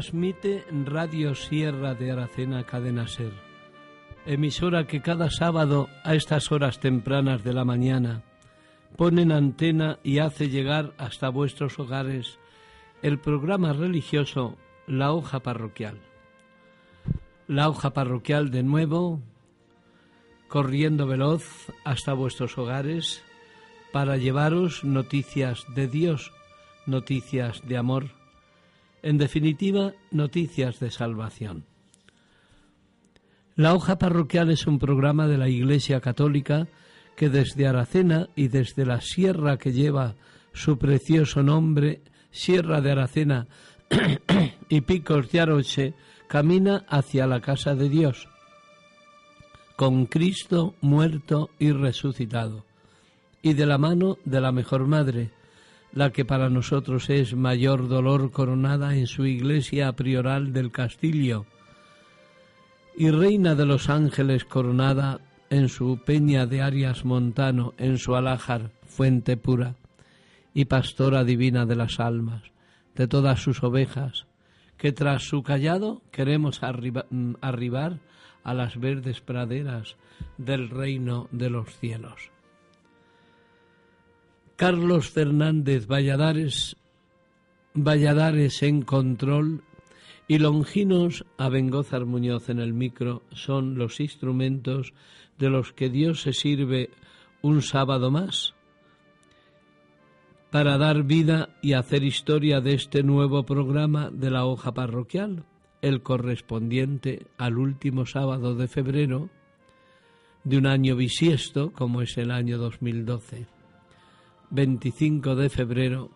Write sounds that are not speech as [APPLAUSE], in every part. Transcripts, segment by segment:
Transmite Radio Sierra de Aracena Cadena Ser, emisora que cada sábado a estas horas tempranas de la mañana pone en antena y hace llegar hasta vuestros hogares el programa religioso La Hoja Parroquial. La Hoja Parroquial de nuevo, corriendo veloz hasta vuestros hogares para llevaros noticias de Dios, noticias de amor en definitiva, noticias de salvación. La hoja parroquial es un programa de la Iglesia Católica que desde Aracena y desde la sierra que lleva su precioso nombre, Sierra de Aracena [CLEARS THROAT] y Picos de Aroche, camina hacia la casa de Dios, con Cristo muerto y resucitado, y de la mano de la mejor madre, la que para nosotros es mayor dolor coronada en su iglesia prioral del castillo, y reina de los ángeles coronada en su peña de Arias Montano, en su alájar, fuente pura, y pastora divina de las almas, de todas sus ovejas, que tras su callado queremos mm, arribar a las verdes praderas del reino de los cielos. Carlos Fernández Valladares, Valladares en control y Longinos Abengózar Muñoz en el micro son los instrumentos de los que Dios se sirve un sábado más para dar vida y hacer historia de este nuevo programa de la hoja parroquial, el correspondiente al último sábado de febrero de un año bisiesto como es el año 2012. 25 de febrero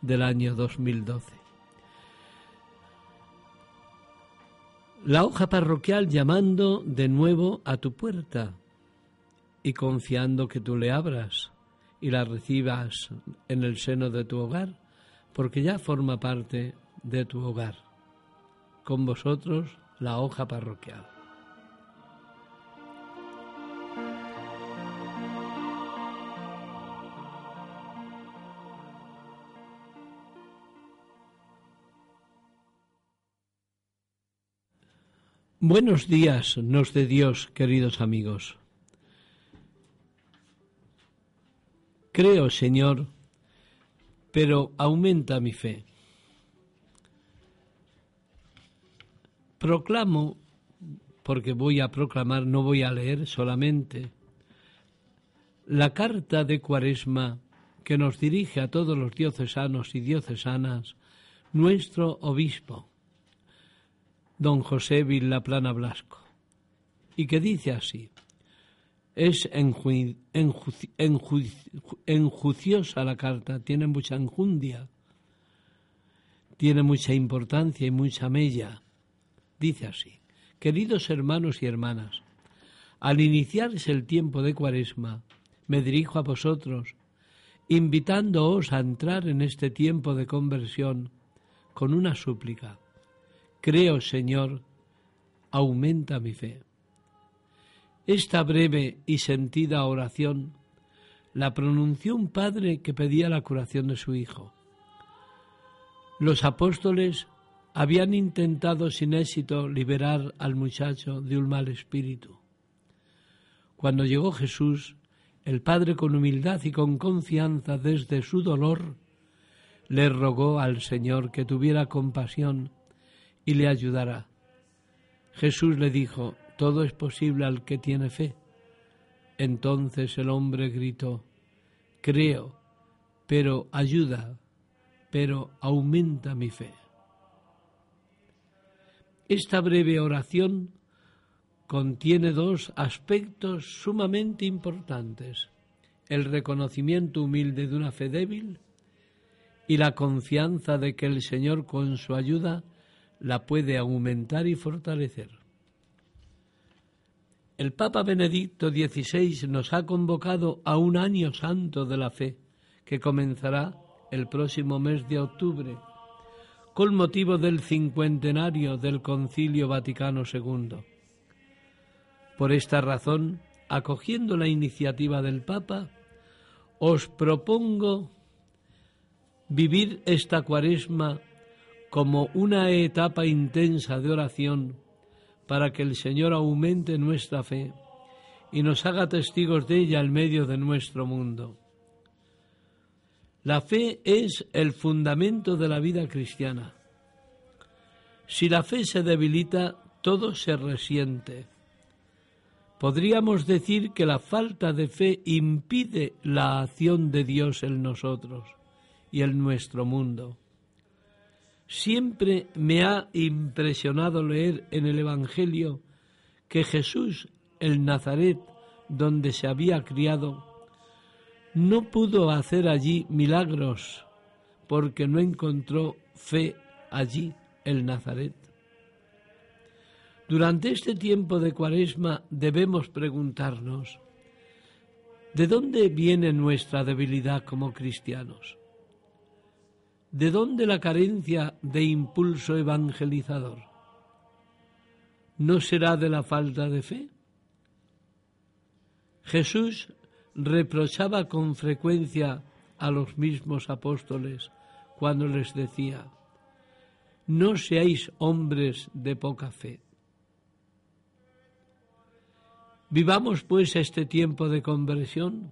del año 2012. La hoja parroquial llamando de nuevo a tu puerta y confiando que tú le abras y la recibas en el seno de tu hogar, porque ya forma parte de tu hogar. Con vosotros la hoja parroquial. Buenos días nos de Dios, queridos amigos. Creo, Señor, pero aumenta mi fe. Proclamo, porque voy a proclamar, no voy a leer solamente, la carta de Cuaresma que nos dirige a todos los diocesanos y diocesanas nuestro obispo don José Villaplana Blasco, y que dice así, Es enjuiciosa la carta, tiene mucha enjundia, tiene mucha importancia y mucha mella. Dice así, queridos hermanos y hermanas, al iniciarse el tiempo de Cuaresma, me dirijo a vosotros, invitándoos a entrar en este tiempo de conversión con una súplica. Creo, Señor, aumenta mi fe. Esta breve y sentida oración la pronunció un padre que pedía la curación de su hijo. Los apóstoles habían intentado sin éxito liberar al muchacho de un mal espíritu. Cuando llegó Jesús, el padre con humildad y con confianza desde su dolor le rogó al Señor que tuviera compasión y le ayudara. Jesús le dijo, todo es posible al que tiene fe. Entonces el hombre gritó, creo, pero ayuda, pero aumenta mi fe. Esta breve oración contiene dos aspectos sumamente importantes, el reconocimiento humilde de una fe débil y la confianza de que el Señor con su ayuda la puede aumentar y fortalecer. El Papa Benedicto XVI nos ha convocado a un año santo de la fe que comenzará el próximo mes de octubre, con motivo del cincuentenario del Concilio Vaticano II. Por esta razón, acogiendo la iniciativa del Papa, os propongo vivir esta cuaresma como una etapa intensa de oración para que el Señor aumente nuestra fe y nos haga testigos de ella en medio de nuestro mundo. La fe es el fundamento de la vida cristiana. Si la fe se debilita, todo se resiente. Podríamos decir que la falta de fe impide la acción de Dios en nosotros y en nuestro mundo. Siempre me ha impresionado leer en el Evangelio que Jesús, el Nazaret, donde se había criado, no pudo hacer allí milagros porque no encontró fe allí el Nazaret. Durante este tiempo de cuaresma debemos preguntarnos, ¿de dónde viene nuestra debilidad como cristianos? ¿De dónde la carencia de impulso evangelizador? ¿No será de la falta de fe? Jesús reprochaba con frecuencia a los mismos apóstoles cuando les decía, no seáis hombres de poca fe. Vivamos pues este tiempo de conversión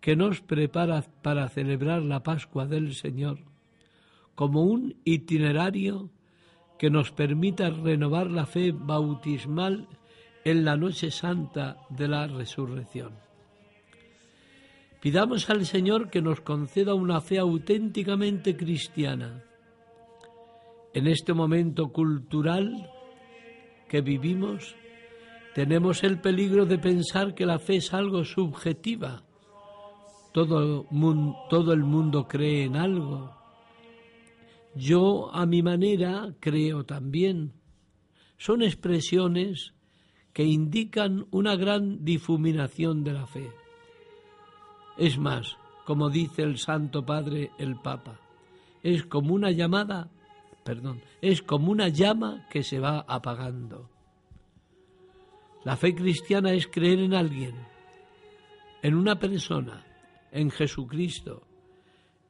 que nos prepara para celebrar la Pascua del Señor como un itinerario que nos permita renovar la fe bautismal en la noche santa de la resurrección. Pidamos al Señor que nos conceda una fe auténticamente cristiana. En este momento cultural que vivimos, tenemos el peligro de pensar que la fe es algo subjetiva. Todo, todo el mundo cree en algo, yo a mi manera creo también. Son expresiones que indican una gran difuminación de la fe. Es más, como dice el Santo Padre el Papa, es como una llamada, perdón, es como una llama que se va apagando. La fe cristiana es creer en alguien, en una persona, en Jesucristo,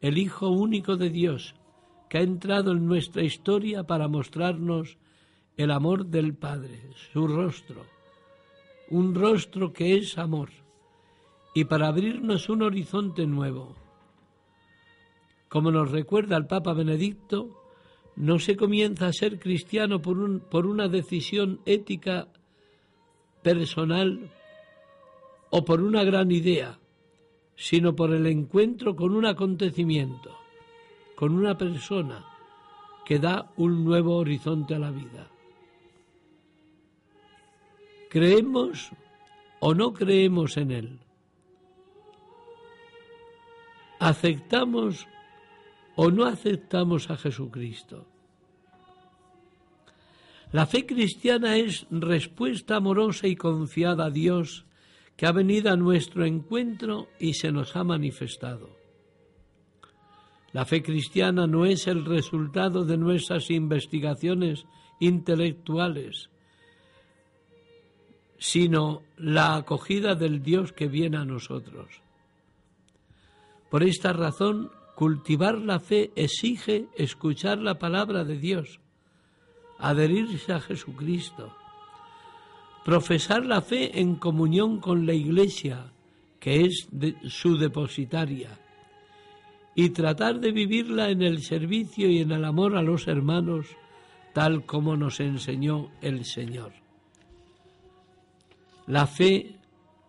el Hijo único de Dios, que ha entrado en nuestra historia para mostrarnos el amor del Padre, su rostro, un rostro que es amor, y para abrirnos un horizonte nuevo. Como nos recuerda el Papa Benedicto, no se comienza a ser cristiano por, un, por una decisión ética personal o por una gran idea, sino por el encuentro con un acontecimiento con una persona que da un nuevo horizonte a la vida. Creemos o no creemos en Él. ¿Aceptamos o no aceptamos a Jesucristo? La fe cristiana es respuesta amorosa y confiada a Dios que ha venido a nuestro encuentro y se nos ha manifestado. La fe cristiana no es el resultado de nuestras investigaciones intelectuales, sino la acogida del Dios que viene a nosotros. Por esta razón, cultivar la fe exige escuchar la palabra de Dios, adherirse a Jesucristo, profesar la fe en comunión con la Iglesia, que es su depositaria, y tratar de vivirla en el servicio y en el amor a los hermanos, tal como nos enseñó el Señor. La fe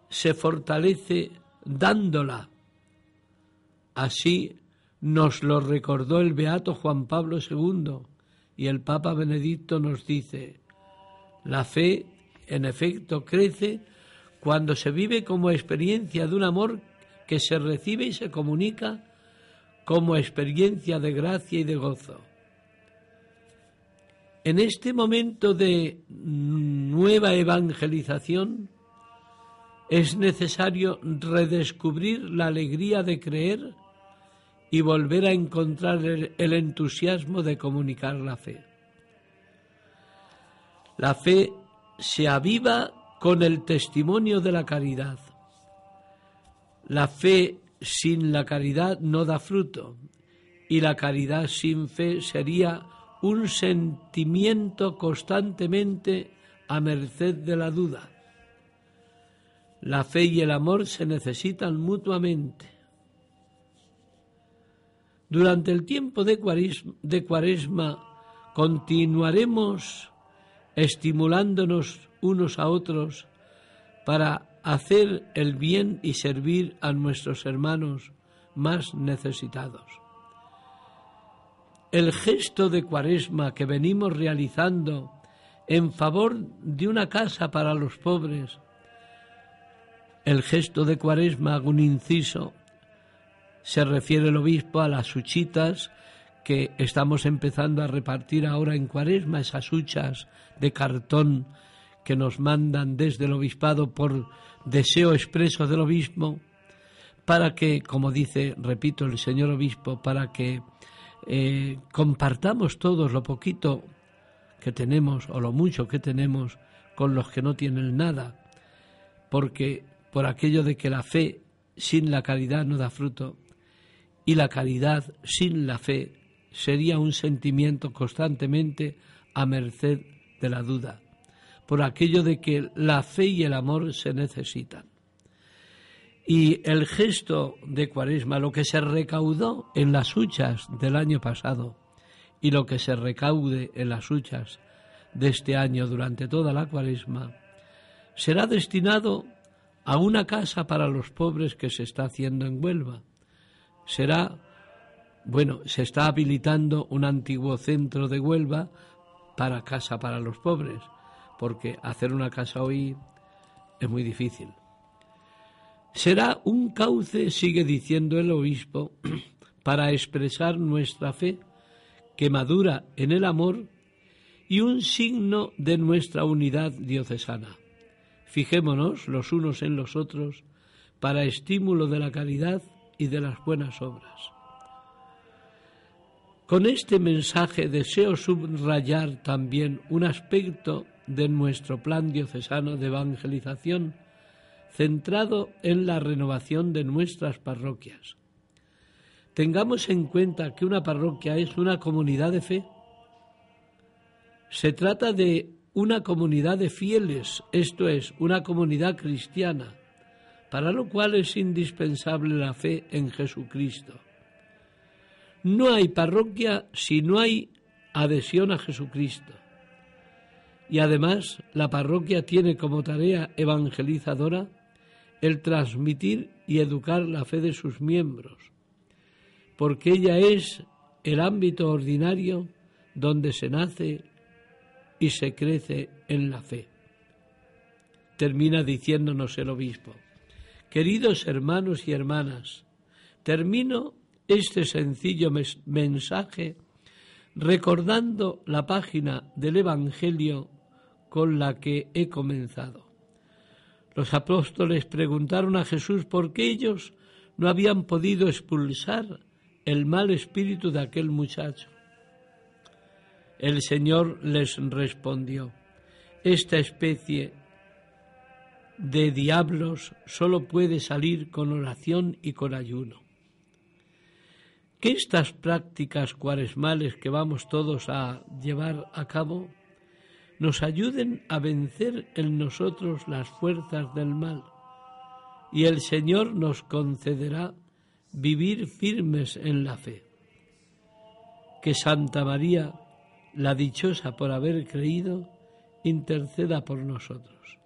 se fortalece dándola. Así nos lo recordó el beato Juan Pablo II y el Papa Benedicto nos dice, la fe en efecto crece cuando se vive como experiencia de un amor que se recibe y se comunica como experiencia de gracia y de gozo. En este momento de nueva evangelización es necesario redescubrir la alegría de creer y volver a encontrar el, entusiasmo de comunicar la fe. La fe se aviva con el testimonio de la caridad. La fe sin la caridad no da fruto y la caridad sin fe sería un sentimiento constantemente a merced de la duda. La fe y el amor se necesitan mutuamente. Durante el tiempo de cuaresma, continuaremos estimulándonos unos a otros para hacer el bien y servir a nuestros hermanos más necesitados. El gesto de cuaresma que venimos realizando en favor de una casa para los pobres, el gesto de cuaresma, hago un inciso, se refiere el obispo a las huchitas que estamos empezando a repartir ahora en cuaresma, esas huchas de cartón que nos mandan desde el obispado por deseo expreso del obispo, para que, como dice, repito, el señor obispo, para que eh, compartamos todos lo poquito que tenemos o lo mucho que tenemos con los que no tienen nada, porque por aquello de que la fe sin la caridad no da fruto, y la caridad sin la fe sería un sentimiento constantemente a merced de la duda, por aquello de que la fe y el amor se necesitan. Y el gesto de Cuaresma, lo que se recaudó en las huchas del año pasado y lo que se recaude en las huchas de este año durante toda la Cuaresma, será destinado a una casa para los pobres que se está haciendo en Huelva será, bueno, se está habilitando un antiguo centro de Huelva para casa para los pobres, porque hacer una casa hoy es muy difícil. Será un cauce, sigue diciendo el obispo, [CLEARS THROAT] para expresar nuestra fe que madura en el amor y un signo de nuestra unidad diocesana. Fijémonos los unos en los otros para estímulo de la caridad y de las buenas obras. Con este mensaje deseo subrayar también un aspecto de nuestro plan diocesano de evangelización centrado en la renovación de nuestras parroquias. Tengamos en cuenta que una parroquia es una comunidad de fe. Se trata de una comunidad de fieles, esto es, una comunidad cristiana, para lo cual es indispensable la fe en Jesucristo. No hay parroquia si no hay adhesión a Jesucristo. Y además la parroquia tiene como tarea evangelizadora el transmitir y educar la fe de sus miembros, porque ella es el ámbito ordinario donde se nace y se crece en la fe. termina diciéndonos el obispo. Queridos hermanos y hermanas, termino este sencillo mensaje recordando la página del Evangelio con la que he comenzado. Los apóstoles preguntaron a Jesús por qué ellos no habían podido expulsar el mal espíritu de aquel muchacho. El Señor les respondió, esta especie de diablos solo puede salir con oración y con ayuno. Que estas prácticas cuaresmales que vamos todos a llevar a cabo nos ayuden a vencer en nosotros las fuerzas del mal y el Señor nos concederá vivir firmes en la fe. Que Santa María, la dichosa por haber creído, interceda por nosotros.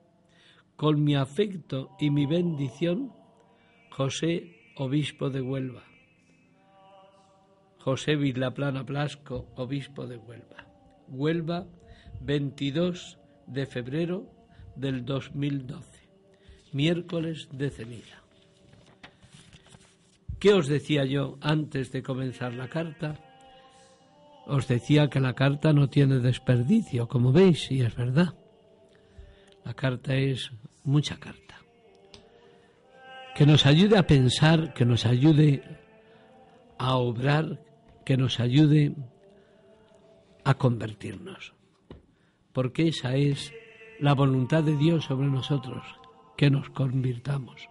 Con mi afecto y mi bendición, José, obispo de Huelva. José Vilaplana Blasco, obispo de Huelva. Huelva, 22 de febrero del 2012, miércoles de ceniza. ¿Qué os decía yo antes de comenzar la carta? Os decía que la carta no tiene desperdicio, como veis, y es verdad. La carta es mucha carta. Que nos ayude a pensar, que nos ayude a obrar, que nos ayude a convertirnos. Porque esa es la voluntad de Dios sobre nosotros, que nos convirtamos.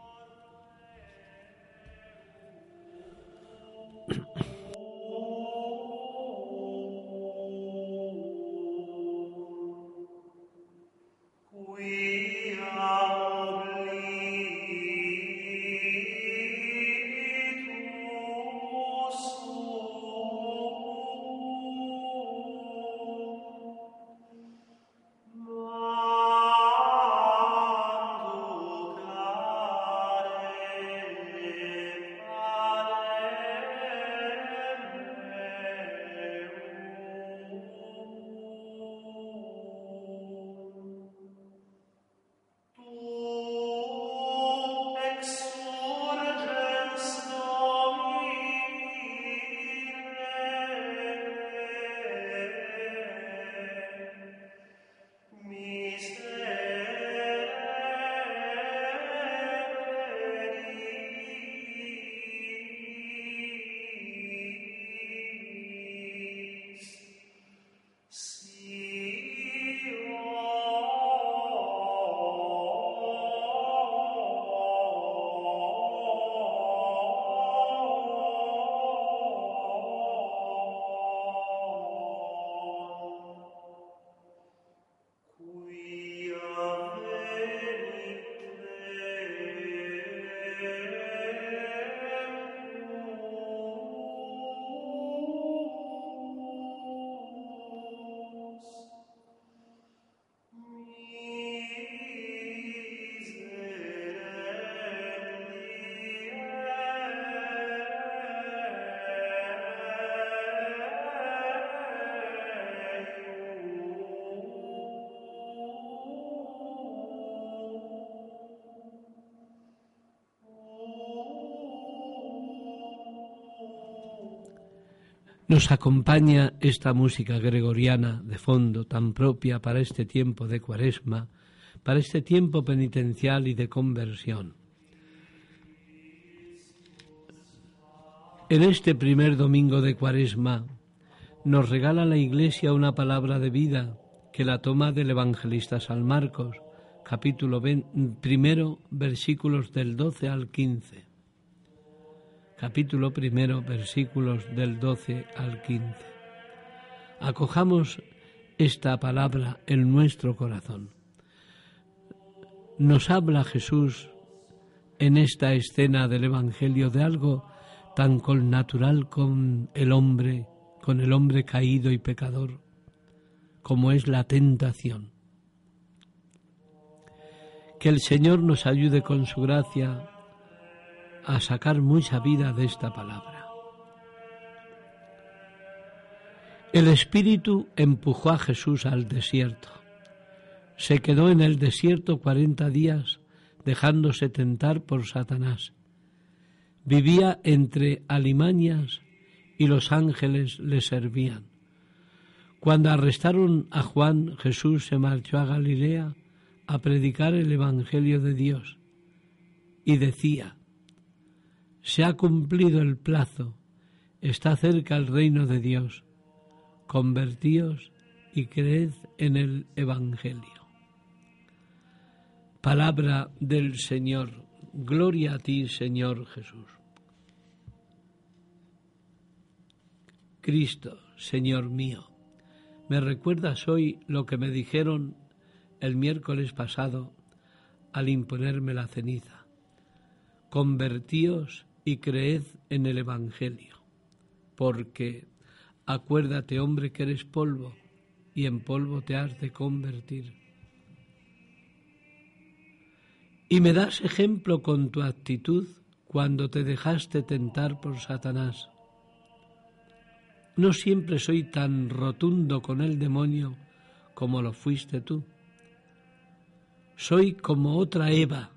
Nos acompaña esta música gregoriana de fondo tan propia para este tiempo de cuaresma, para este tiempo penitencial y de conversión. En este primer domingo de cuaresma nos regala la Iglesia una palabra de vida que la toma del evangelista San Marcos, capítulo primero, versículos del 12 al 15 capítulo primero, versículos del 12 al 15. Acojamos esta palabra en nuestro corazón. Nos habla Jesús en esta escena del Evangelio de algo tan connatural con el hombre, con el hombre caído y pecador, como es la tentación. Que el Señor nos ayude con su gracia a sacar mucha vida de esta palabra. El Espíritu empujó a Jesús al desierto. se quedó en el desierto cuarenta días dejándose tentar por Satanás. Vivía entre alimañas y los ángeles le servían. Cuando arrestaron a Juan, Jesús se marchó a Galilea a predicar el Evangelio de Dios y decía, se ha cumplido el plazo, está cerca el reino de Dios, convertíos y creed en el Evangelio. Palabra del Señor. Gloria a ti, Señor Jesús. Cristo, Señor mío, me recuerdas hoy lo que me dijeron el miércoles pasado al imponerme la ceniza. Convertíos y creed en el Evangelio, porque acuérdate, hombre, que eres polvo, y en polvo te has de convertir. Y me das ejemplo con tu actitud cuando te dejaste tentar por Satanás. No siempre soy tan rotundo con el demonio como lo fuiste tú. Soy como otra Eva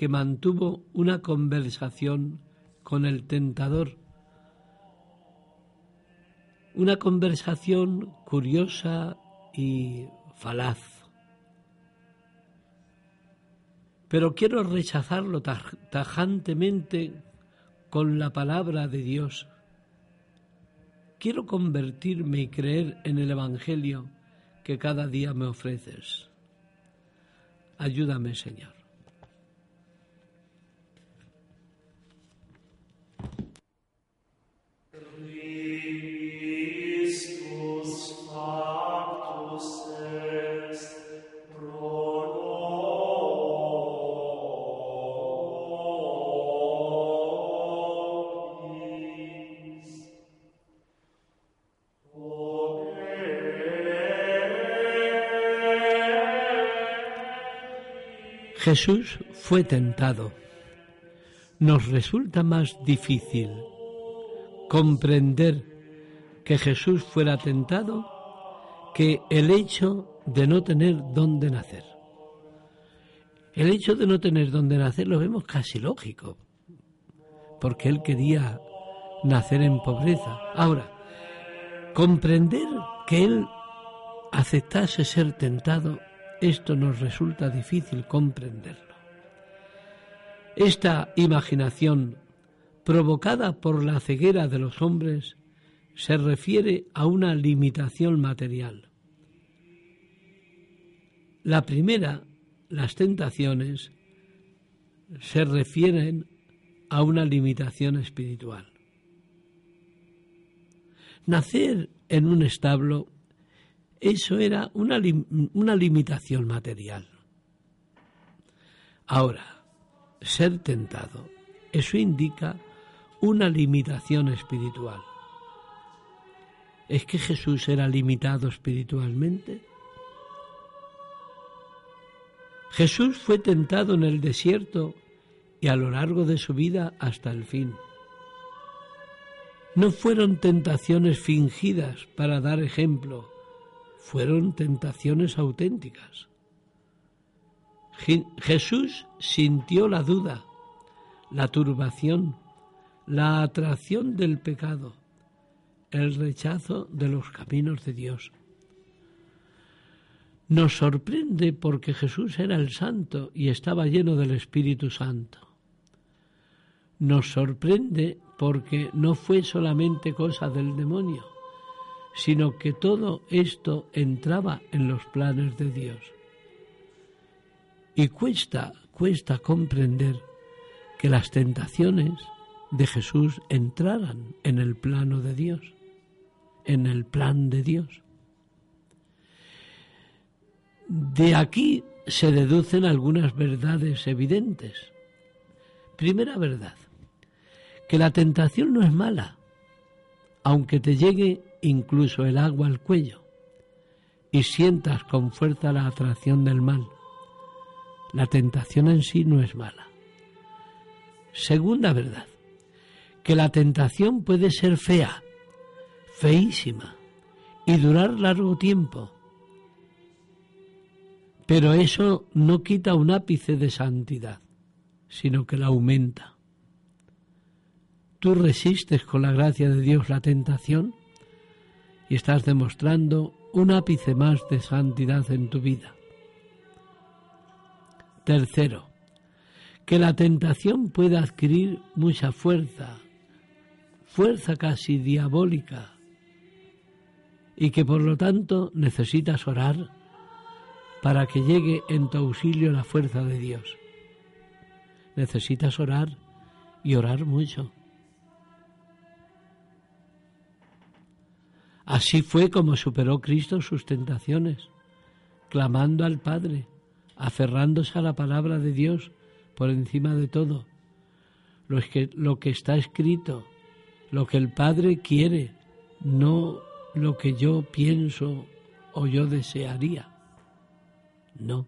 que mantuvo una conversación con el tentador. Una conversación curiosa y falaz. pero quiero rechazarlo tajantemente con la palabra de Dios. Quiero convertirme y creer en el Evangelio que cada día me ofreces. Ayúdame, Señor. Jesús fue tentado. Nos resulta más difícil comprender que Jesús fuera tentado que el hecho de no tener dónde nacer. El hecho de no tener dónde nacer lo vemos casi lógico, porque él quería nacer en pobreza. Ahora, comprender que él aceptase ser tentado esto nos resulta difícil comprenderlo. Esta imaginación, provocada por la ceguera de los hombres, se refiere a una limitación material. La primera, las tentaciones, se refieren a una limitación espiritual. Nacer en un establo eso era una, una limitación material. Ahora, ser tentado, eso indica una limitación espiritual. ¿Es que Jesús era limitado espiritualmente? Jesús fue tentado en el desierto y a lo largo de su vida hasta el fin. No fueron tentaciones fingidas para dar ejemplo, fueron tentaciones auténticas. Jesús sintió la duda, la turbación, la atracción del pecado, el rechazo de los caminos de Dios. Nos sorprende porque Jesús era el santo y estaba lleno del Espíritu Santo. Nos sorprende porque no fue solamente cosa del demonio sino que todo esto entraba en los planes de Dios. Y cuesta, cuesta comprender que las tentaciones de Jesús entraran en el plano de Dios, en el plan de Dios. De aquí se deducen algunas verdades evidentes. Primera verdad, que la tentación no es mala, aunque te llegue incluso el agua al cuello y sientas con fuerza la atracción del mal. La tentación en sí no es mala. Segunda verdad, que la tentación puede ser fea, feísima y durar largo tiempo. Pero eso no quita un ápice de santidad, sino que la aumenta. Tú resistes con la gracia de Dios la tentación y estás demostrando un ápice más de santidad en tu vida. Tercero, que la tentación puede adquirir mucha fuerza, fuerza casi diabólica, y que por lo tanto necesitas orar para que llegue en tu auxilio la fuerza de Dios. Necesitas orar y orar mucho. Así fue como superó Cristo sus tentaciones, clamando al Padre, aferrándose a la palabra de Dios por encima de todo. Lo que, lo que está escrito, lo que el Padre quiere, no lo que yo pienso o yo desearía. No.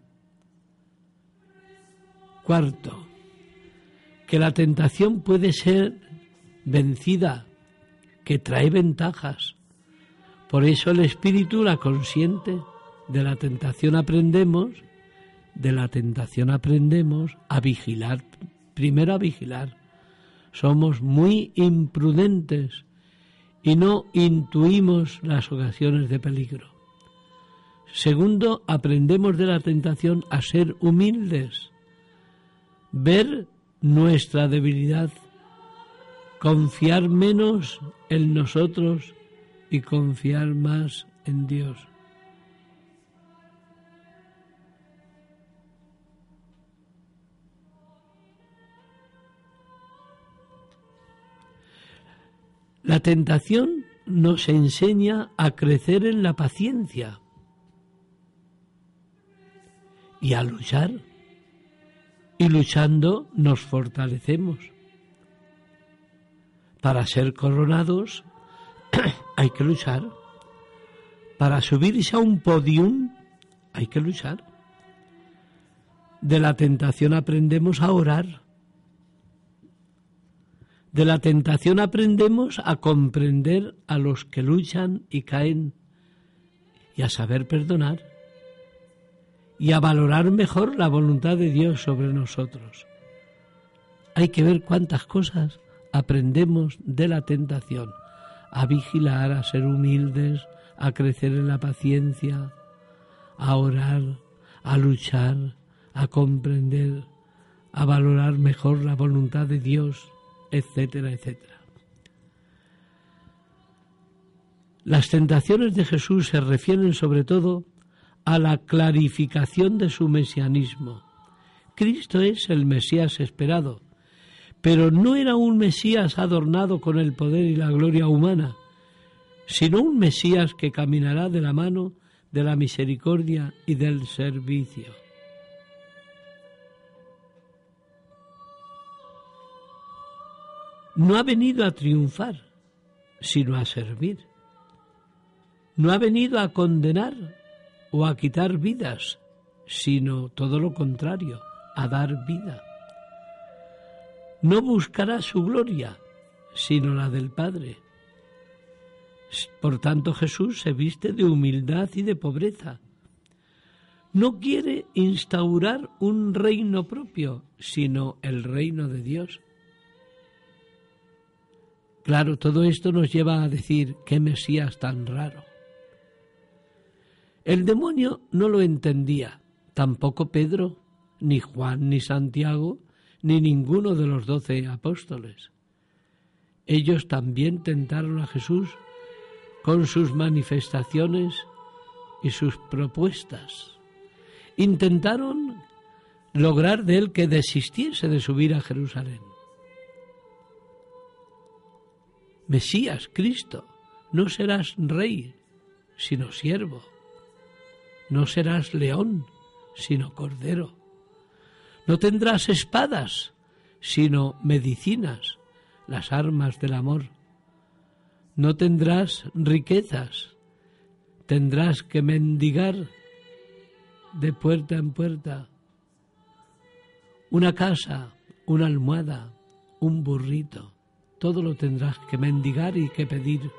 Cuarto, que la tentación puede ser vencida, que trae ventajas. Por eso el espíritu la consiente. De la tentación aprendemos, de la tentación aprendemos a vigilar, primero a vigilar. Somos muy imprudentes y no intuimos las ocasiones de peligro. Segundo, aprendemos de la tentación a ser humildes, ver nuestra debilidad, confiar menos en nosotros y confiar más en Dios. La tentación nos enseña a crecer en la paciencia y a luchar. Y luchando nos fortalecemos. Para ser coronados [CLEARS THROAT] hay que luchar. Para subirse a un podium hay que luchar. De la tentación aprendemos a orar. De la tentación aprendemos a comprender a los que luchan y caen y a saber perdonar y a valorar mejor la voluntad de Dios sobre nosotros. Hay que ver cuántas cosas aprendemos de la tentación, a vigilar, a ser humildes, a crecer en la paciencia, a orar, a luchar, a comprender, a valorar mejor la voluntad de Dios, etcétera, etcétera. Las tentaciones de Jesús se refieren sobre todo a la clarificación de su mesianismo. Cristo es el Mesías esperado, pero no era un Mesías adornado con el poder y la gloria humana, sino un Mesías que caminará de la mano de la misericordia y del servicio. No ha venido a triunfar, sino a servir. No ha venido a condenar, o a quitar vidas, sino todo lo contrario, a dar vida. No buscará su gloria, sino la del Padre. Por tanto Jesús se viste de humildad y de pobreza. No quiere instaurar un reino propio, sino el reino de Dios. Claro, todo esto nos lleva a decir, qué Mesías tan raro. El demonio no lo entendía, tampoco Pedro, ni Juan, ni Santiago, ni ninguno de los doce apóstoles. Ellos también tentaron a Jesús con sus manifestaciones y sus propuestas. Intentaron lograr de él que desistiese de subir a Jerusalén. Mesías, Cristo, no serás rey, sino siervo. No serás león, sino cordero. No tendrás espadas, sino medicinas, las armas del amor. No tendrás riquezas, tendrás que mendigar de puerta en puerta. Una casa, una almohada, un burrito, todo lo tendrás que mendigar y que pedir.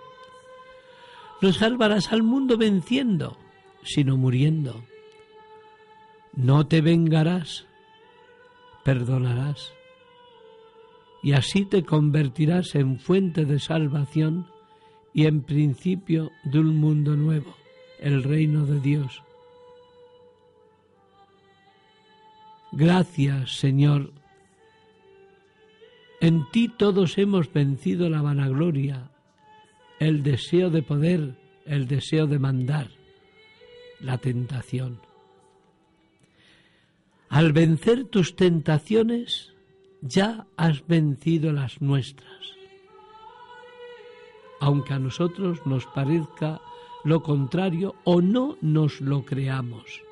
No salvarás al mundo venciendo, sino muriendo. no te vengarás, perdonarás. Y así te convertirás en fuente de salvación y en principio de un mundo nuevo, el reino de Dios. Gracias, Señor. En ti todos hemos vencido la vanagloria, el deseo de poder, el deseo de mandar, la tentación. Al vencer tus tentaciones, ya has vencido las nuestras. Aunque a nosotros nos parezca lo contrario o no nos lo creamos.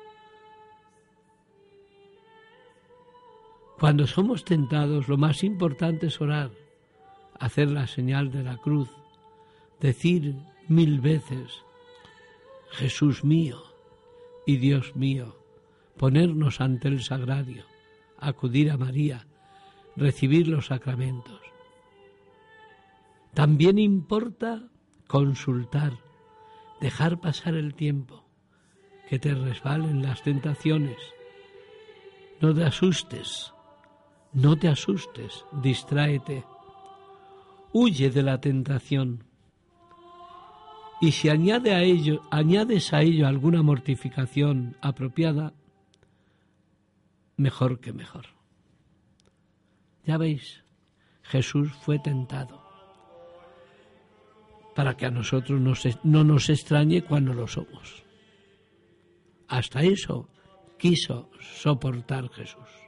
Cuando somos tentados, lo más importante es orar, hacer la señal de la cruz, decir mil veces, Jesús mío y Dios mío, ponernos ante el sagrario, acudir a María, recibir los sacramentos. También importa consultar, dejar pasar el tiempo, que te resbalen las tentaciones. No te asustes, no te asustes, distráete, huye de la tentación. Y si añade a ello, añades a ello alguna mortificación apropiada, mejor que mejor. Ya veis, Jesús fue tentado para que a nosotros no nos extrañe cuando lo somos. Hasta eso quiso soportar Jesús.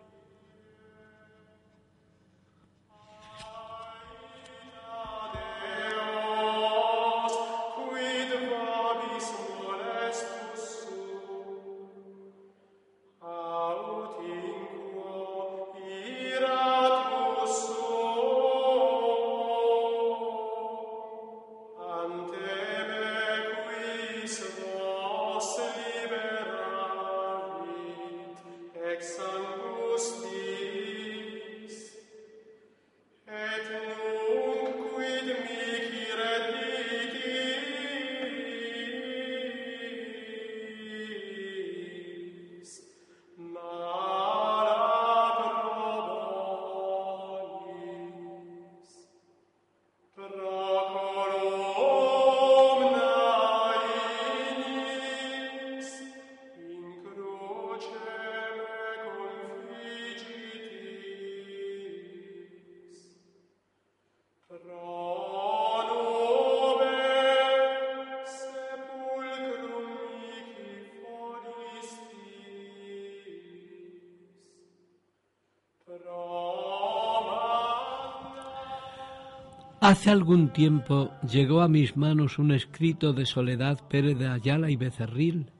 Hace algún tiempo llegó a mis manos un escrito de Soledad Pérez de Ayala y Becerril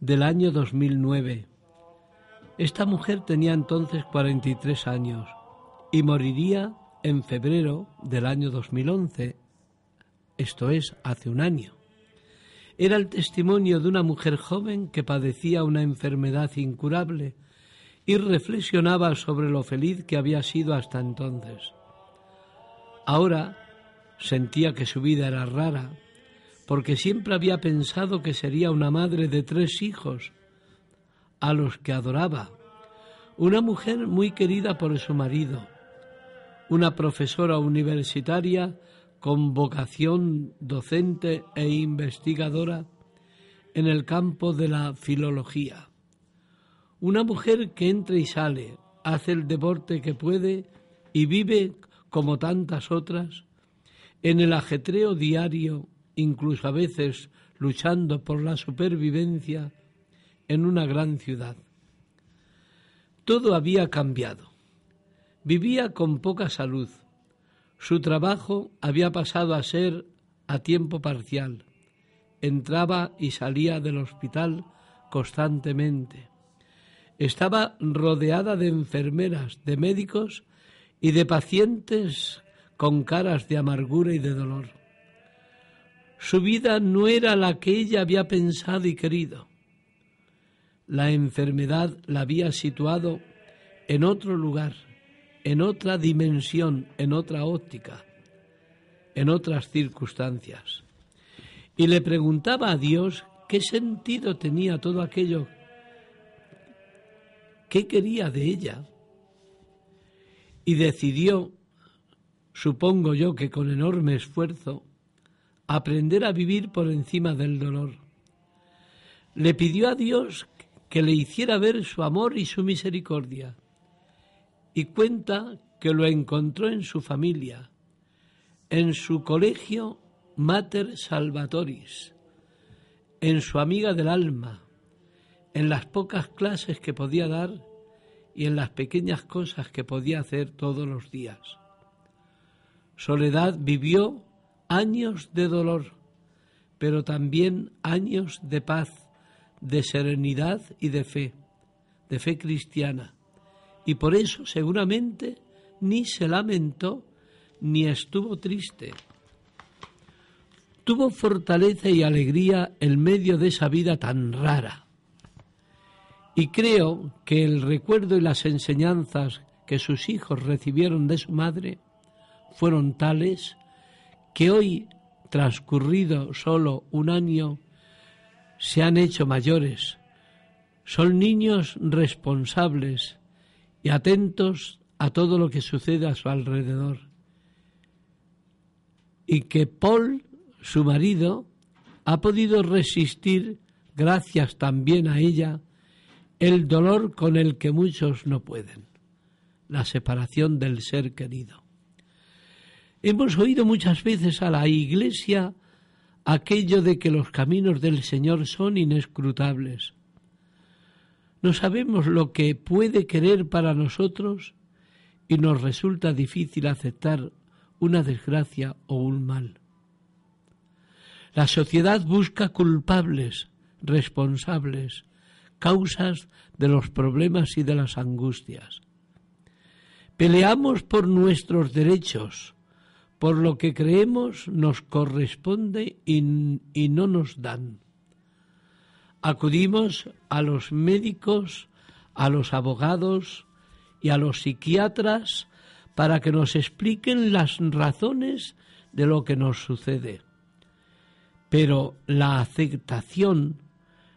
del año 2009. Esta mujer tenía entonces 43 años y moriría en febrero del año 2011, esto es, hace un año. Era el testimonio de una mujer joven que padecía una enfermedad incurable y reflexionaba sobre lo feliz que había sido hasta entonces. Ahora sentía que su vida era rara, porque siempre había pensado que sería una madre de tres hijos, a los que adoraba, una mujer muy querida por su marido, una profesora universitaria con vocación docente e investigadora en el campo de la filología, una mujer que entra y sale, hace el deporte que puede y vive como tantas otras, en el ajetreo diario, incluso a veces luchando por la supervivencia en una gran ciudad. Todo había cambiado. Vivía con poca salud. Su trabajo había pasado a ser a tiempo parcial. Entraba y salía del hospital constantemente. Estaba rodeada de enfermeras, de médicos y de pacientes con caras de amargura y de dolor. Su vida no era la que ella había pensado y querido. La enfermedad la había situado en otro lugar, en otra dimensión, en otra óptica, en otras circunstancias. Y le preguntaba a Dios qué sentido tenía todo aquello qué quería de ella y decidió, supongo yo que con enorme esfuerzo, aprender a vivir por encima del dolor. Le pidió a Dios que le hiciera ver su amor y su misericordia y cuenta que lo encontró en su familia, en su colegio Mater Salvatoris, en su amiga del alma, en las pocas clases que podía dar y en las pequeñas cosas que podía hacer todos los días. Soledad vivió años de dolor, pero también años de paz, de serenidad y de fe, de fe cristiana. Y por eso seguramente ni se lamentó ni estuvo triste. Tuvo fortaleza y alegría en medio de esa vida tan rara y creo que el recuerdo y las enseñanzas que sus hijos recibieron de su madre fueron tales que hoy, transcurrido solo un año, se han hecho mayores. Son niños responsables y atentos a todo lo que sucede a su alrededor. Y que Paul, su marido, ha podido resistir, gracias también a ella, el dolor con el que muchos no pueden, la separación del ser querido. Hemos oído muchas veces a la Iglesia aquello de que los caminos del Señor son inescrutables. No sabemos lo que puede querer para nosotros y nos resulta difícil aceptar una desgracia o un mal. La sociedad busca culpables, responsables, causas de los problemas y de las angustias. Peleamos por nuestros derechos, por lo que creemos nos corresponde y, no nos dan. Acudimos a los médicos, a los abogados y a los psiquiatras para que nos expliquen las razones de lo que nos sucede. Pero la aceptación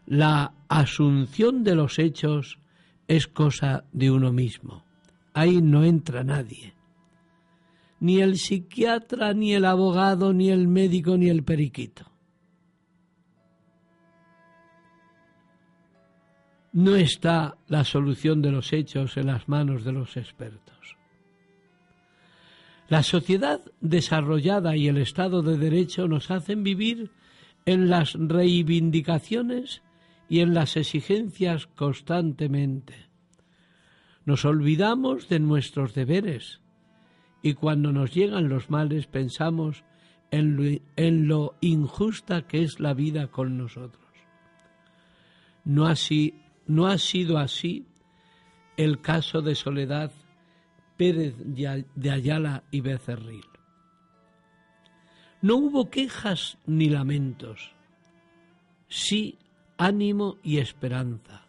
la asunción de los hechos es cosa de uno mismo. Ahí no entra nadie. Ni el psiquiatra, ni el abogado, ni el médico, ni el periquito. No está la solución de los hechos en las manos de los expertos. La sociedad desarrollada y el Estado de Derecho nos hacen vivir en las reivindicaciones y en las exigencias constantemente. Nos olvidamos de nuestros deberes y cuando nos llegan los males pensamos en lo, injusta que es la vida con nosotros. No, así, no ha sido así el caso de Soledad Pérez de Ayala y Becerril. No hubo quejas ni lamentos, sí ánimo y esperanza,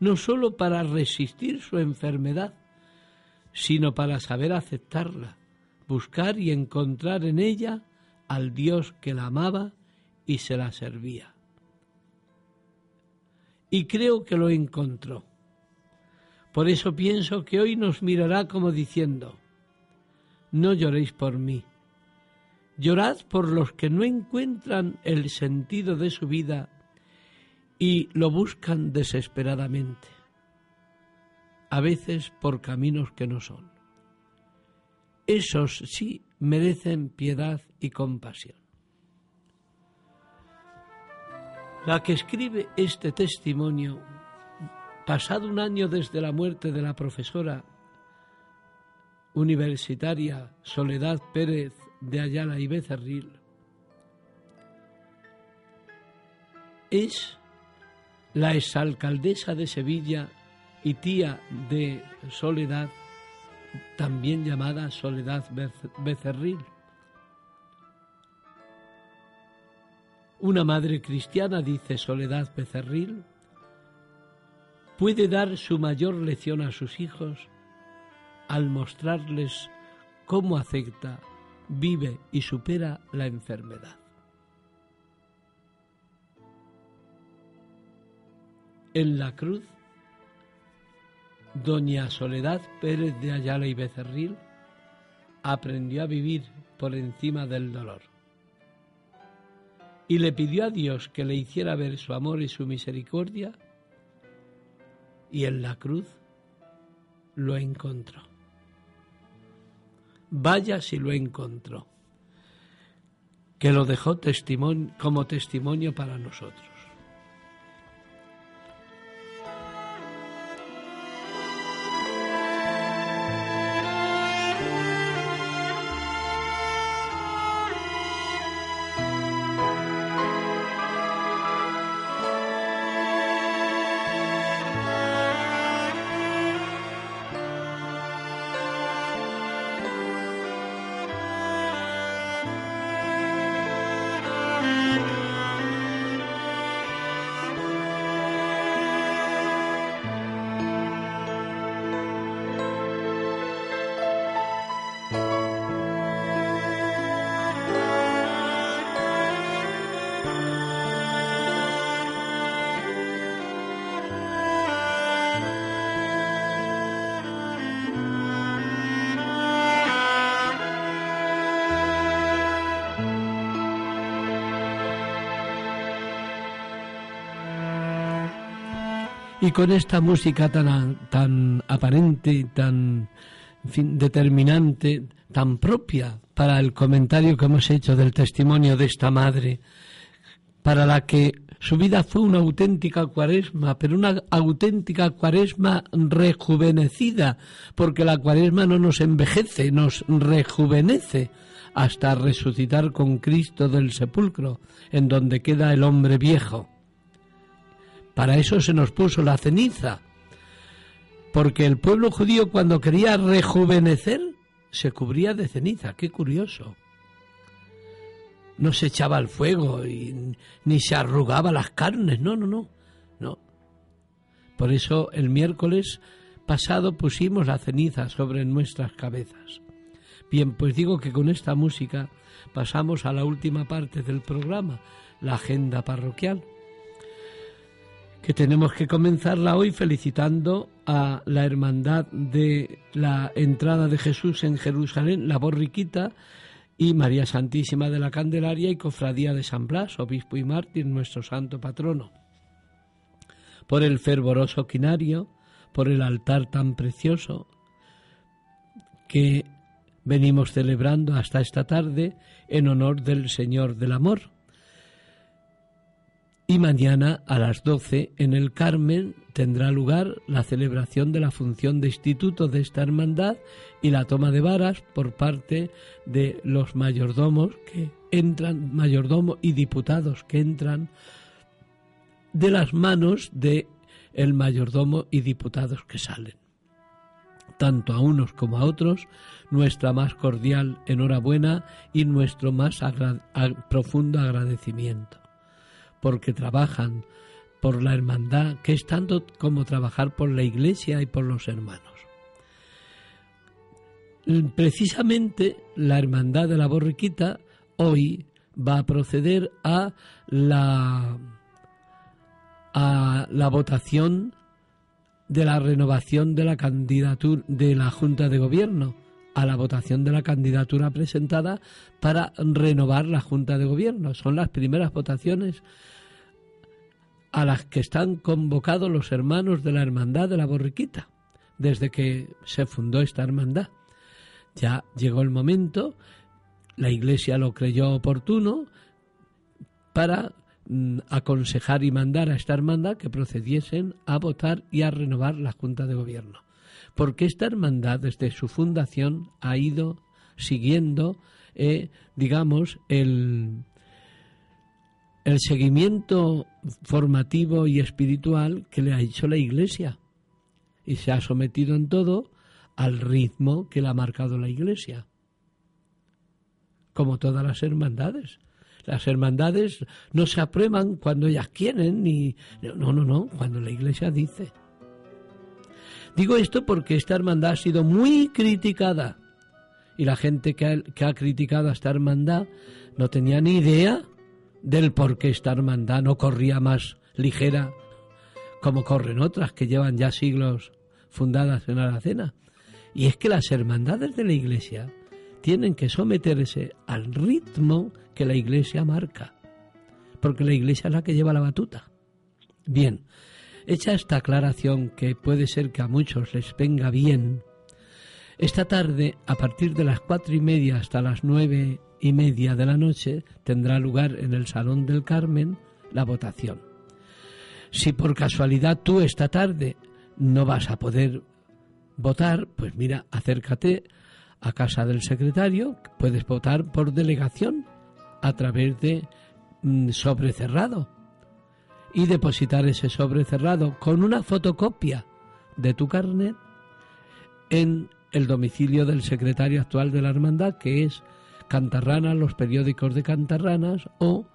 no sólo para resistir su enfermedad, sino para saber aceptarla, buscar y encontrar en ella al Dios que la amaba y se la servía. Y creo que lo encontró. Por eso pienso que hoy nos mirará como diciendo, no lloréis por mí, llorad por los que no encuentran el sentido de su vida y lo buscan desesperadamente, a veces por caminos que no son. Esos sí merecen piedad y compasión. La que escribe este testimonio, pasado un año desde la muerte de la profesora universitaria Soledad Pérez de Ayala y Becerril, es la exalcaldesa de Sevilla y tía de Soledad, también llamada Soledad Becerril. Una madre cristiana, dice Soledad Becerril, puede dar su mayor lección a sus hijos al mostrarles cómo acepta, vive y supera la enfermedad. En la cruz, doña Soledad Pérez de Ayala y Becerril aprendió a vivir por encima del dolor y le pidió a Dios que le hiciera ver su amor y su misericordia y en la cruz lo encontró. Vaya si lo encontró, que lo dejó como testimonio para nosotros. Y con esta música tan, tan aparente, tan determinante, tan propia para el comentario que hemos hecho del testimonio de esta madre, para la que su vida fue una auténtica cuaresma, pero una auténtica cuaresma rejuvenecida, porque la cuaresma no nos envejece, nos rejuvenece hasta resucitar con Cristo del sepulcro, en donde queda el hombre viejo. Para eso se nos puso la ceniza. Porque el pueblo judío cuando quería rejuvenecer se cubría de ceniza. Qué curioso. No se echaba al fuego y, ni se arrugaba las carnes. No, no, no. No. Por eso el miércoles pasado pusimos la ceniza sobre nuestras cabezas. Bien, pues digo que con esta música pasamos a la última parte del programa, la agenda parroquial que tenemos que comenzarla hoy felicitando a la hermandad de la entrada de Jesús en Jerusalén, la borriquita, y María Santísima de la Candelaria y Cofradía de San Blas, obispo y mártir, nuestro santo patrono. Por el fervoroso quinario, por el altar tan precioso que venimos celebrando hasta esta tarde en honor del Señor del Amor y mañana a las 12 en el Carmen tendrá lugar la celebración de la función de instituto de esta hermandad y la toma de varas por parte de los mayordomos que entran, mayordomo y diputados que entran de las manos de el mayordomo y diputados que salen. Tanto a unos como a otros, nuestra más cordial enhorabuena y nuestro más profundo agradecimiento porque trabajan por la hermandad, que es tanto como trabajar por la iglesia y por los hermanos. Precisamente la hermandad de la borriquita hoy va a proceder a la a la votación de la renovación de la candidatura de la Junta de Gobierno, a la votación de la candidatura presentada para renovar la Junta de Gobierno. Son las primeras votaciones a las que están convocados los hermanos de la Hermandad de la Borriquita, desde que se fundó esta hermandad. Ya llegó el momento, la Iglesia lo creyó oportuno para mm, aconsejar y mandar a esta hermandad que procediesen a votar y a renovar la Junta de Gobierno. Porque esta hermandad desde su fundación ha ido siguiendo, eh, digamos, el, el seguimiento formativo y espiritual que le ha hecho la Iglesia y se ha sometido en todo al ritmo que le ha marcado la Iglesia, como todas las hermandades. Las hermandades no se aprueban cuando ellas quieren, ni... No, no, no, cuando la Iglesia dice. Digo esto porque esta hermandad ha sido muy criticada y la gente que ha, criticado a esta hermandad no tenía ni idea del por qué esta hermandad no corría más ligera como corren otras que llevan ya siglos fundadas en Aracena. Y es que las hermandades de la Iglesia tienen que someterse al ritmo que la Iglesia marca, porque la Iglesia es la que lleva la batuta. Bien, hecha esta aclaración que puede ser que a muchos les venga bien, esta tarde, a partir de las cuatro y media hasta las nueve y media de la noche, tendrá lugar en el Salón del Carmen la votación. Si por casualidad tú esta tarde no vas a poder votar, pues mira, acércate a casa del secretario, puedes votar por delegación a través de mm, sobre cerrado y depositar ese sobre cerrado con una fotocopia de tu carnet en el domicilio del secretario actual de la hermandad, que es Cantarrana, los periódicos de Cantarranas o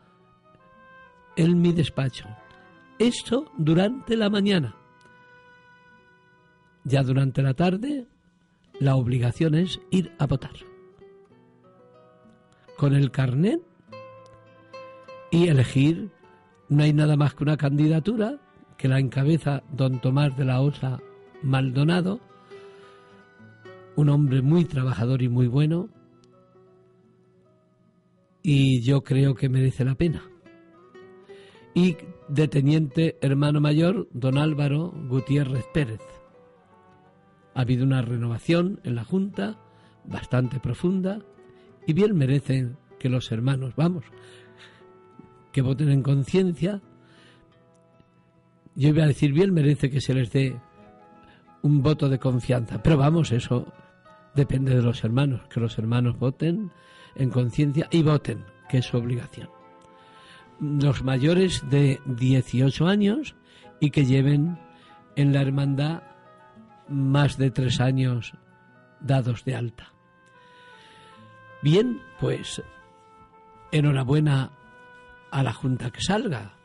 en mi despacho. Esto durante la mañana. Ya durante la tarde, la obligación es ir a votar. Con el carnet y elegir, no hay nada más que una candidatura que la encabeza don Tomás de la Osa Maldonado, un hombre muy trabajador y muy bueno, y yo creo que merece la pena. Y de teniente hermano mayor, don Álvaro Gutiérrez Pérez. Ha habido una renovación en la Junta bastante profunda y bien merecen que los hermanos, vamos, voten en conciencia. Yo iba a decir, bien merece que se les dé un voto de confianza, pero vamos, eso depende de los hermanos, que los hermanos voten en conciencia y voten, que es su obligación. Los mayores de 18 años y que lleven en la hermandad más de tres años dados de alta. Bien, pues enhorabuena a la Junta que salga,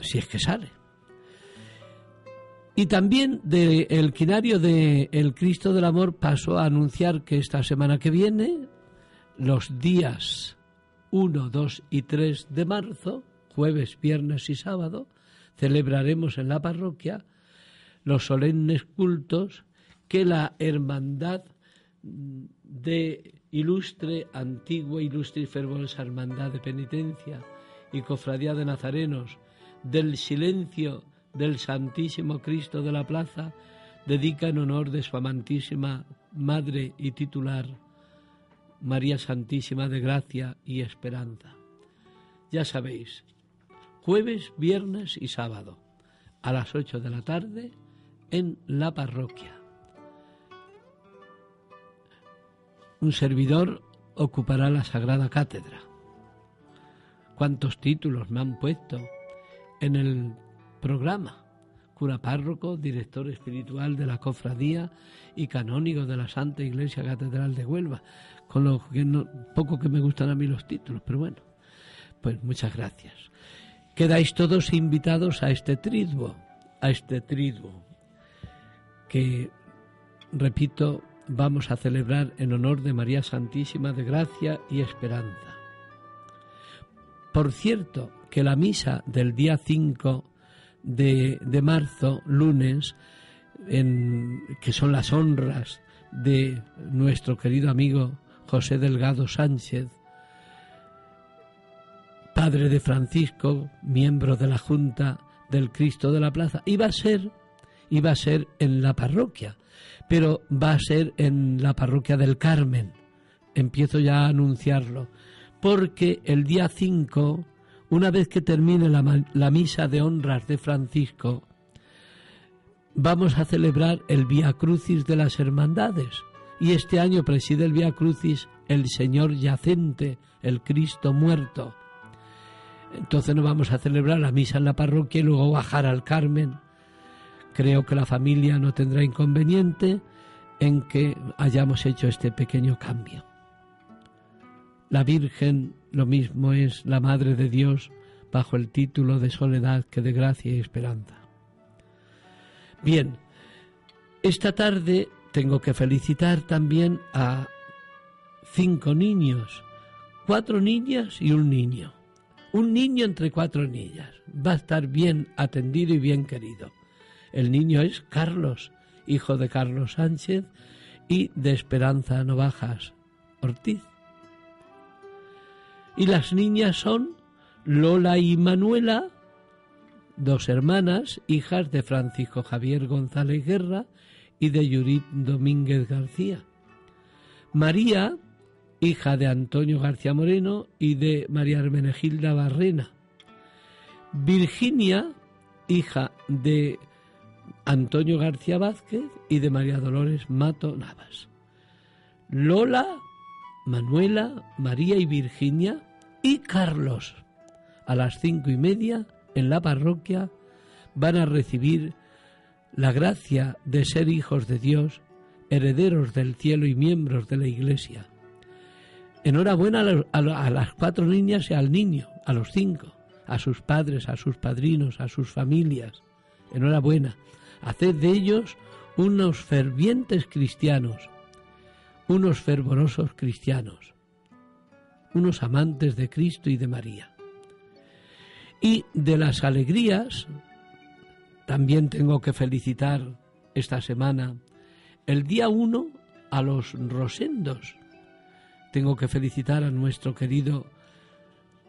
si es que sale. Y también del el quinario de El Cristo del Amor pasó a anunciar que esta semana que viene, los días 1, 2 y 3 de marzo, jueves, viernes y sábado, celebraremos en la parroquia los solemnes cultos que la hermandad de ilustre, antigua, ilustre y fervorosa hermandad de penitencia y cofradía de nazarenos del silencio del Santísimo Cristo de la Plaza dedica en honor de su amantísima Madre y titular, María Santísima de Gracia y Esperanza. Ya sabéis, jueves, viernes y sábado, a las ocho de la tarde, en la parroquia. Un servidor ocupará la Sagrada Cátedra. ¿Cuántos títulos me han puesto en el programa. Cura párroco, director espiritual de la cofradía y canónigo de la Santa Iglesia Catedral de Huelva, con lo que no, poco que me gustan a mí los títulos, pero bueno, pues muchas gracias. Quedáis todos invitados a este triduo, a este triduo, que, repito, vamos a celebrar en honor de María Santísima de Gracia y Esperanza. Por cierto, que la misa del día 5 de, marzo, lunes, en, que son las honras de nuestro querido amigo José Delgado Sánchez, padre de Francisco, miembro de la Junta del Cristo de la Plaza. Iba a ser, iba a ser en la parroquia, pero va a ser en la parroquia del Carmen. Empiezo ya a anunciarlo, porque el día 5 una vez que termine la, misa de honras de Francisco, vamos a celebrar el Via Crucis de las Hermandades. Y este año preside el Via Crucis el Señor yacente, el Cristo muerto. Entonces no vamos a celebrar la misa en la parroquia y luego bajar al Carmen. Creo que la familia no tendrá inconveniente en que hayamos hecho este pequeño cambio. La Virgen lo mismo es la Madre de Dios bajo el título de soledad que de gracia y esperanza. Bien, esta tarde tengo que felicitar también a cinco niños, cuatro niñas y un niño. Un niño entre cuatro niñas. Va a estar bien atendido y bien querido. El niño es Carlos, hijo de Carlos Sánchez y de Esperanza Novajas Ortiz. Y las niñas son Lola y Manuela, dos hermanas, hijas de Francisco Javier González Guerra y de Yurit Domínguez García. María, hija de Antonio García Moreno y de María Hermenegilda Barrena. Virginia, hija de Antonio García Vázquez y de María Dolores Mato Navas. Lola, Manuela, María y Virginia y Carlos. A las cinco y media en la parroquia van a recibir la gracia de ser hijos de Dios, herederos del cielo y miembros de la Iglesia. Enhorabuena a, las cuatro niñas y al niño, a los cinco, a sus padres, a sus padrinos, a sus familias. Enhorabuena. Haced de ellos unos fervientes cristianos, unos fervorosos cristianos, unos amantes de Cristo y de María. Y de las alegrías, también tengo que felicitar esta semana el día uno a los Rosendos. Tengo que felicitar a nuestro querido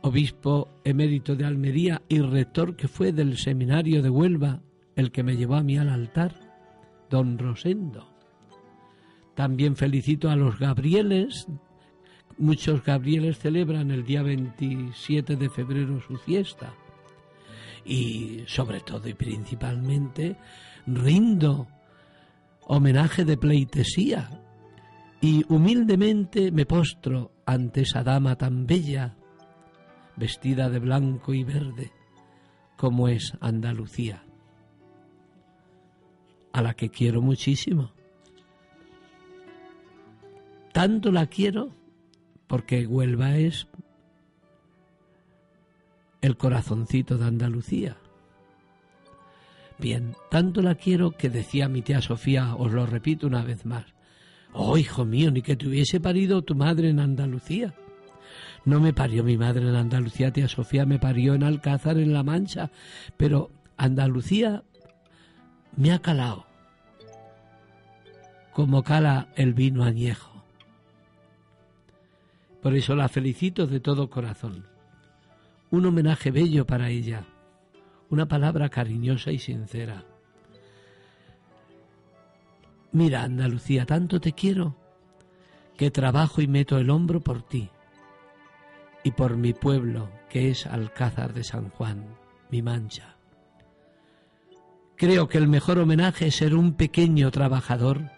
obispo emérito de Almería y rector que fue del seminario de Huelva, el que me llevó a mí al altar, don Rosendo. También felicito a los Gabrieles. Muchos Gabrieles celebran el día 27 de febrero su fiesta. Y sobre todo y principalmente rindo homenaje de pleitesía y humildemente me postro ante esa dama tan bella, vestida de blanco y verde, como es Andalucía, a la que quiero muchísimo tanto la quiero porque Huelva es el corazoncito de Andalucía. Bien, tanto la quiero que decía mi tía Sofía, os lo repito una vez más, oh hijo mío, ni que te hubiese parido tu madre en Andalucía. No me parió mi madre en Andalucía, tía Sofía me parió en Alcázar, en La Mancha, pero Andalucía me ha calado, como cala el vino añejo. Por eso la felicito de todo corazón. Un homenaje bello para ella, una palabra cariñosa y sincera. Mira, Andalucía, tanto te quiero que trabajo y meto el hombro por ti y por mi pueblo, que es Alcázar de San Juan, mi mancha. Creo que el mejor homenaje es ser un pequeño trabajador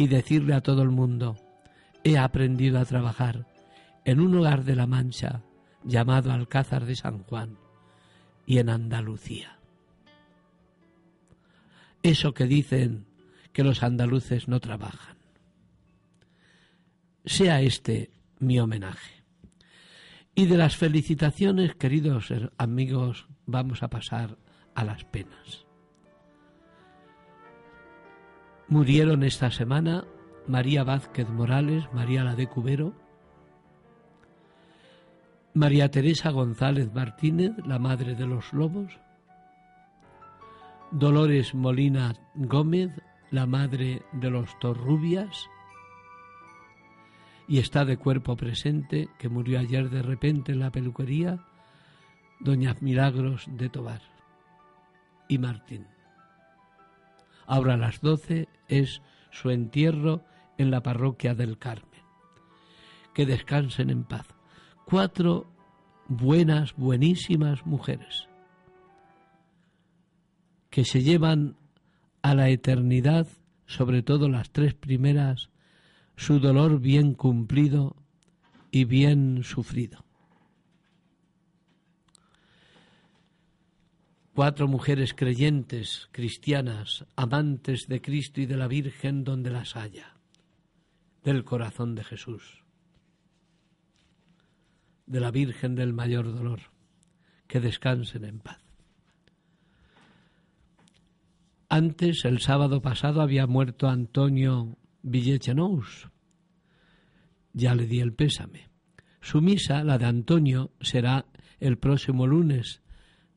y decirle a todo el mundo, he aprendido a trabajar en un hogar de la Mancha llamado Alcázar de San Juan y en Andalucía. Eso que dicen que los andaluces no trabajan. Sea este mi homenaje. Y de las felicitaciones, queridos amigos, vamos a pasar a las penas. Murieron esta semana María Vázquez Morales, María la de Cubero, María Teresa González Martínez, la madre de los lobos, Dolores Molina Gómez, la madre de los torrubias, y está de cuerpo presente, que murió ayer de repente en la peluquería, doña Milagros de Tobar y Martín. Ahora a las doce es su entierro en la parroquia del Carmen. Que descansen en paz cuatro buenas, buenísimas mujeres que se llevan a la eternidad, sobre todo las tres primeras, su dolor bien cumplido y bien sufrido. Cuatro mujeres creyentes, cristianas, amantes de Cristo y de la Virgen donde las haya, del corazón de Jesús de la Virgen del Mayor Dolor. Que descansen en paz. Antes, el sábado pasado, había muerto Antonio Villechenous. Ya le di el pésame. Su misa, la de Antonio, será el próximo lunes,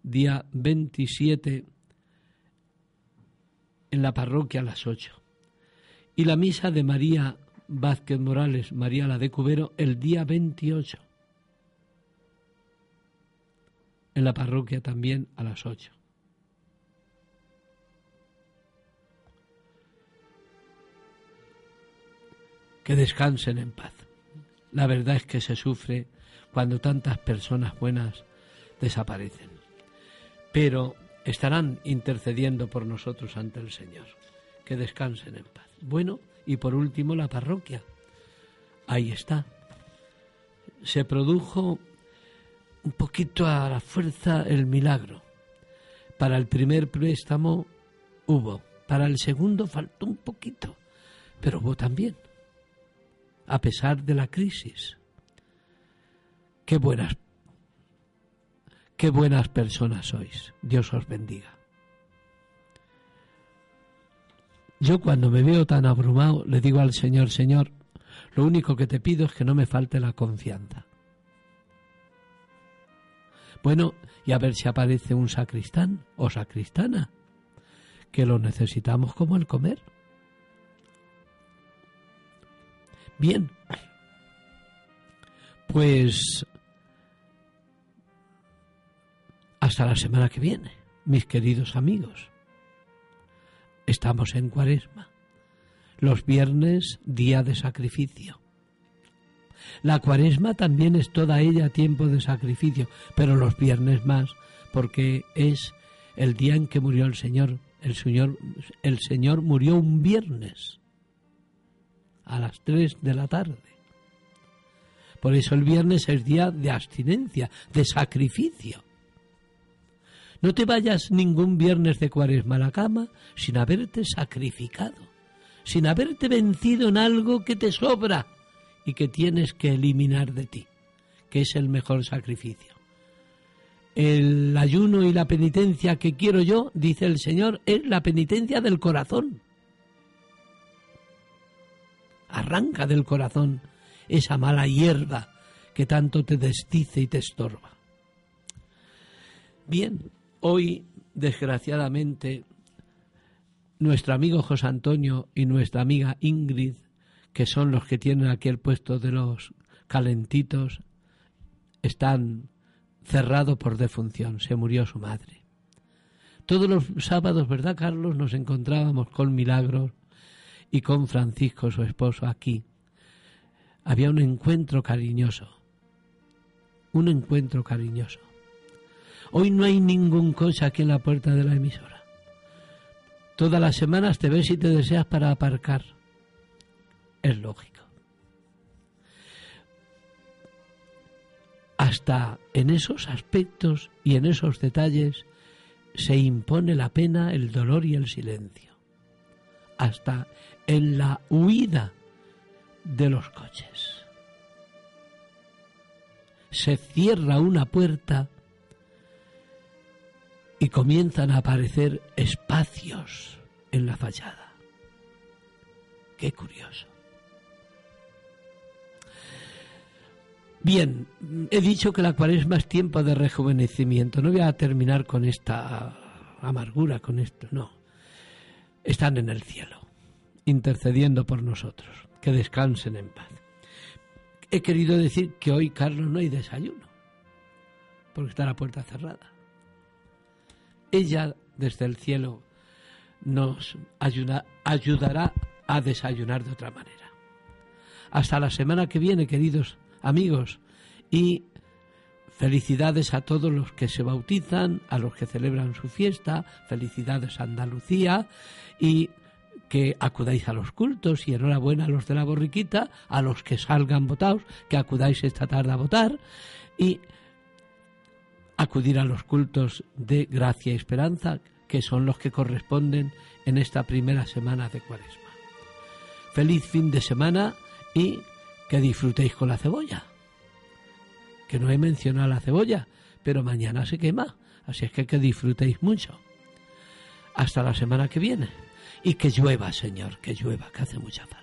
día 27, en la parroquia a las 8. Y la misa de María Vázquez Morales, María la de Cubero, el día 28. En la parroquia también a las 8. Que descansen en paz. La verdad es que se sufre cuando tantas personas buenas desaparecen. Pero estarán intercediendo por nosotros ante el Señor. Que descansen en paz. Bueno, y por último la parroquia. Ahí está. Se produjo un poquito a la fuerza el milagro. Para el primer préstamo hubo, para el segundo faltó un poquito, pero hubo también, a pesar de la crisis. Qué buenas, qué buenas personas sois. Dios os bendiga. Yo cuando me veo tan abrumado le digo al Señor, Señor, lo único que te pido es que no me falte la confianza. Bueno, y a ver si aparece un sacristán o sacristana, que lo necesitamos como el comer. Bien, pues hasta la semana que viene, mis queridos amigos. Estamos en cuaresma. Los viernes, día de sacrificio. La cuaresma también es toda ella tiempo de sacrificio, pero los viernes más, porque es el día en que murió el Señor. El Señor, el Señor murió un viernes a las tres de la tarde. Por eso el viernes es día de abstinencia, de sacrificio. No te vayas ningún viernes de cuaresma a la cama sin haberte sacrificado, sin haberte vencido en algo que te sobra y que tienes que eliminar de ti, que es el mejor sacrificio. El ayuno y la penitencia que quiero yo, dice el Señor, es la penitencia del corazón. Arranca del corazón esa mala hierba que tanto te desdice y te estorba. Bien, Hoy, desgraciadamente, nuestro amigo José Antonio y nuestra amiga Ingrid, que son los que tienen aquí el puesto de los calentitos, están cerrados por defunción. Se murió su madre. Todos los sábados, ¿verdad, Carlos? Nos encontrábamos con Milagros y con Francisco, su esposo, aquí. Había un encuentro cariñoso. Un encuentro cariñoso. Hoy no hay ningún coche aquí en la puerta de la emisora. Todas las semanas te ves y te deseas para aparcar. Es lógico. Hasta en esos aspectos y en esos detalles se impone la pena, el dolor y el silencio. Hasta en la huida de los coches. Se cierra una puerta y comienzan a aparecer espacios en la fachada. Qué curioso. Bien, he dicho que la cuaresma es tiempo de rejuvenecimiento. No voy a terminar con esta amargura, con esto, no. Están en el cielo, intercediendo por nosotros. Que descansen en paz. He querido decir que hoy, Carlos, no hay desayuno, porque está la puerta cerrada ella desde el cielo nos ayudará a desayunar de otra manera. Hasta la semana que viene, queridos amigos, y felicidades a todos los que se bautizan, a los que celebran su fiesta, felicidades a Andalucía y que acudáis a los cultos y enhorabuena a los de la borriquita, a los que salgan votados, que acudáis esta tarde a votar y acudir a los cultos de gracia y esperanza, que son los que corresponden en esta primera semana de Cuaresma. Feliz fin de semana y que disfrutéis con la cebolla. Que no he mencionado la cebolla, pero mañana se quema, así es que que disfrutéis mucho. Hasta la semana que viene. Y que llueva, Señor, que llueva, que hace mucha falta.